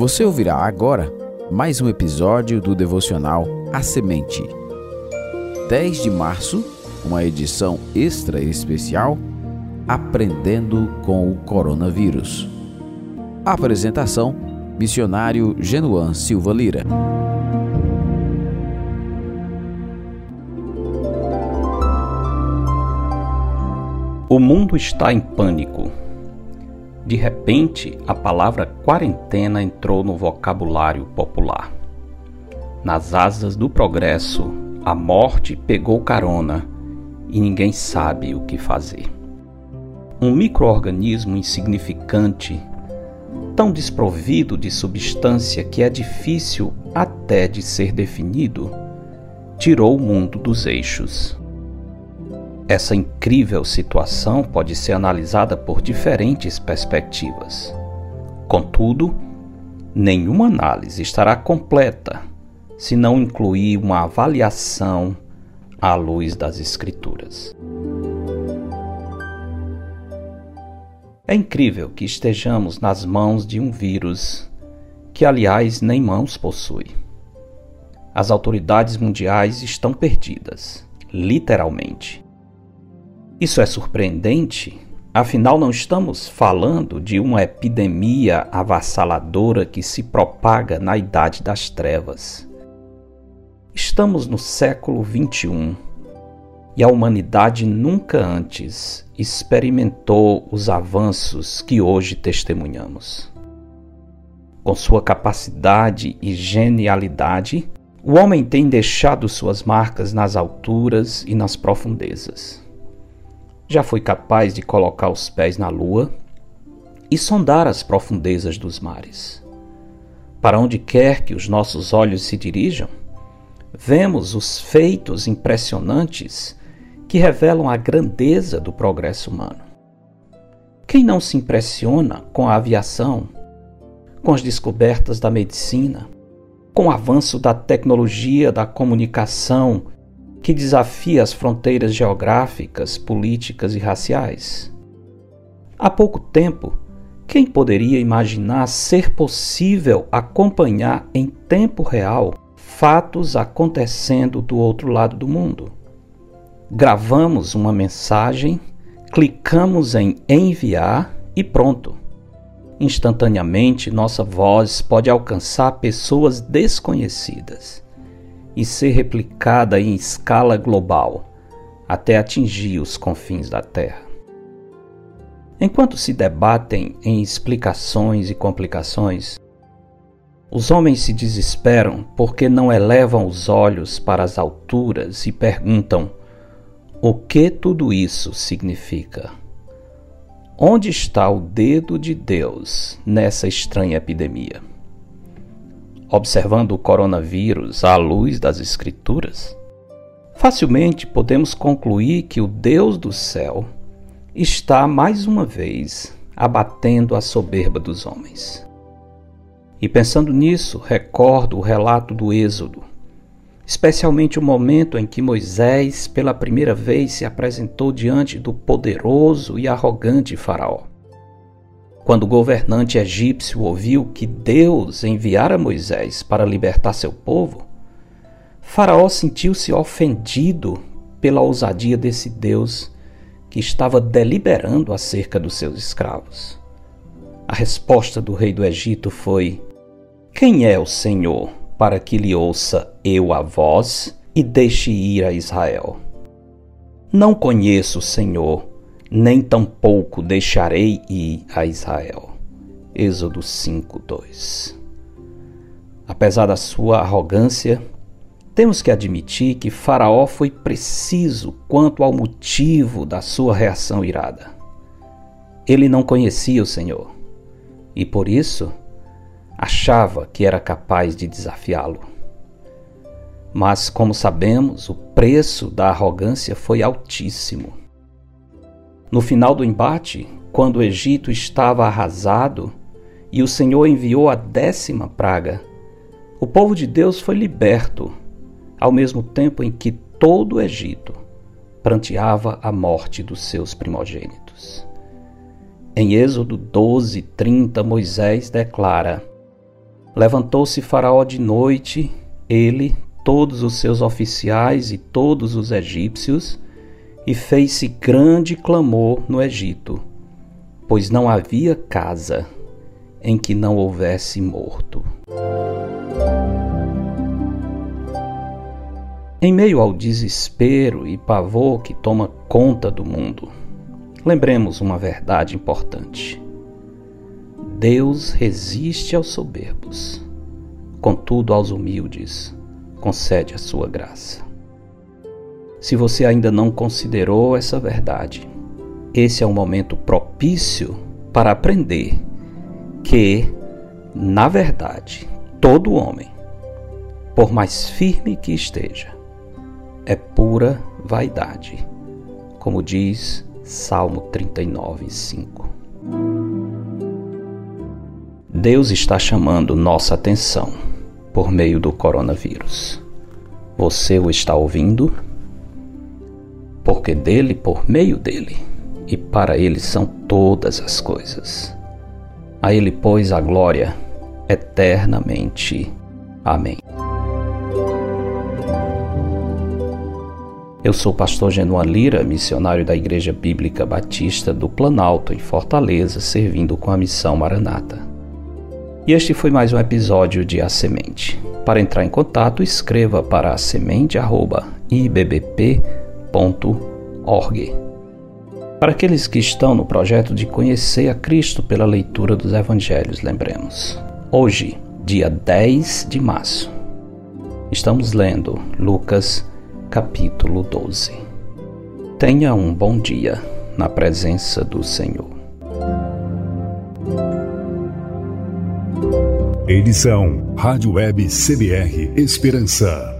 Você ouvirá agora mais um episódio do devocional A Semente. 10 de março, uma edição extra especial Aprendendo com o Coronavírus. Apresentação: Missionário Genuan Silva Lira. O mundo está em pânico. De repente, a palavra quarentena entrou no vocabulário popular. Nas asas do progresso, a morte pegou carona e ninguém sabe o que fazer. Um microorganismo insignificante, tão desprovido de substância que é difícil até de ser definido, tirou o mundo dos eixos. Essa incrível situação pode ser analisada por diferentes perspectivas. Contudo, nenhuma análise estará completa se não incluir uma avaliação à luz das Escrituras. É incrível que estejamos nas mãos de um vírus que, aliás, nem mãos possui. As autoridades mundiais estão perdidas, literalmente. Isso é surpreendente, afinal, não estamos falando de uma epidemia avassaladora que se propaga na Idade das Trevas. Estamos no século XXI e a humanidade nunca antes experimentou os avanços que hoje testemunhamos. Com sua capacidade e genialidade, o homem tem deixado suas marcas nas alturas e nas profundezas já foi capaz de colocar os pés na lua e sondar as profundezas dos mares. Para onde quer que os nossos olhos se dirijam, vemos os feitos impressionantes que revelam a grandeza do progresso humano. Quem não se impressiona com a aviação, com as descobertas da medicina, com o avanço da tecnologia da comunicação que desafia as fronteiras geográficas, políticas e raciais. Há pouco tempo, quem poderia imaginar ser possível acompanhar em tempo real fatos acontecendo do outro lado do mundo? Gravamos uma mensagem, clicamos em enviar e pronto. Instantaneamente, nossa voz pode alcançar pessoas desconhecidas e ser replicada em escala global, até atingir os confins da Terra. Enquanto se debatem em explicações e complicações, os homens se desesperam porque não elevam os olhos para as alturas e perguntam: o que tudo isso significa? Onde está o dedo de Deus nessa estranha epidemia? Observando o coronavírus à luz das Escrituras, facilmente podemos concluir que o Deus do céu está mais uma vez abatendo a soberba dos homens. E pensando nisso, recordo o relato do Êxodo, especialmente o momento em que Moisés pela primeira vez se apresentou diante do poderoso e arrogante Faraó. Quando o governante egípcio ouviu que Deus enviara Moisés para libertar seu povo, Faraó sentiu-se ofendido pela ousadia desse Deus que estava deliberando acerca dos seus escravos. A resposta do rei do Egito foi: Quem é o Senhor para que lhe ouça eu a voz e deixe ir a Israel? Não conheço o Senhor, nem tampouco deixarei ir a Israel. Êxodo 5:2. Apesar da sua arrogância, temos que admitir que Faraó foi preciso quanto ao motivo da sua reação irada. Ele não conhecia o Senhor e por isso achava que era capaz de desafiá-lo. Mas, como sabemos, o preço da arrogância foi altíssimo. No final do embate, quando o Egito estava arrasado e o Senhor enviou a décima praga, o povo de Deus foi liberto, ao mesmo tempo em que todo o Egito pranteava a morte dos seus primogênitos. Em Êxodo 12, 30, Moisés declara: Levantou-se Faraó de noite, ele, todos os seus oficiais e todos os egípcios, e fez-se grande clamor no Egito, pois não havia casa em que não houvesse morto. Em meio ao desespero e pavor que toma conta do mundo, lembremos uma verdade importante. Deus resiste aos soberbos, contudo aos humildes concede a sua graça. Se você ainda não considerou essa verdade, esse é um momento propício para aprender que, na verdade, todo homem, por mais firme que esteja, é pura vaidade, como diz Salmo 39, 5. Deus está chamando nossa atenção por meio do coronavírus. Você o está ouvindo? Porque dele, por meio dele, e para ele são todas as coisas. A ele, pois, a glória eternamente. Amém. Eu sou o pastor Genuan Lira, missionário da Igreja Bíblica Batista do Planalto, em Fortaleza, servindo com a missão Maranata. E este foi mais um episódio de A Semente. Para entrar em contato, escreva para semente.ibbp.org. Para aqueles que estão no projeto de conhecer a Cristo pela leitura dos Evangelhos, lembremos. Hoje, dia 10 de março, estamos lendo Lucas capítulo 12. Tenha um bom dia na presença do Senhor. Edição Rádio Web CBR Esperança.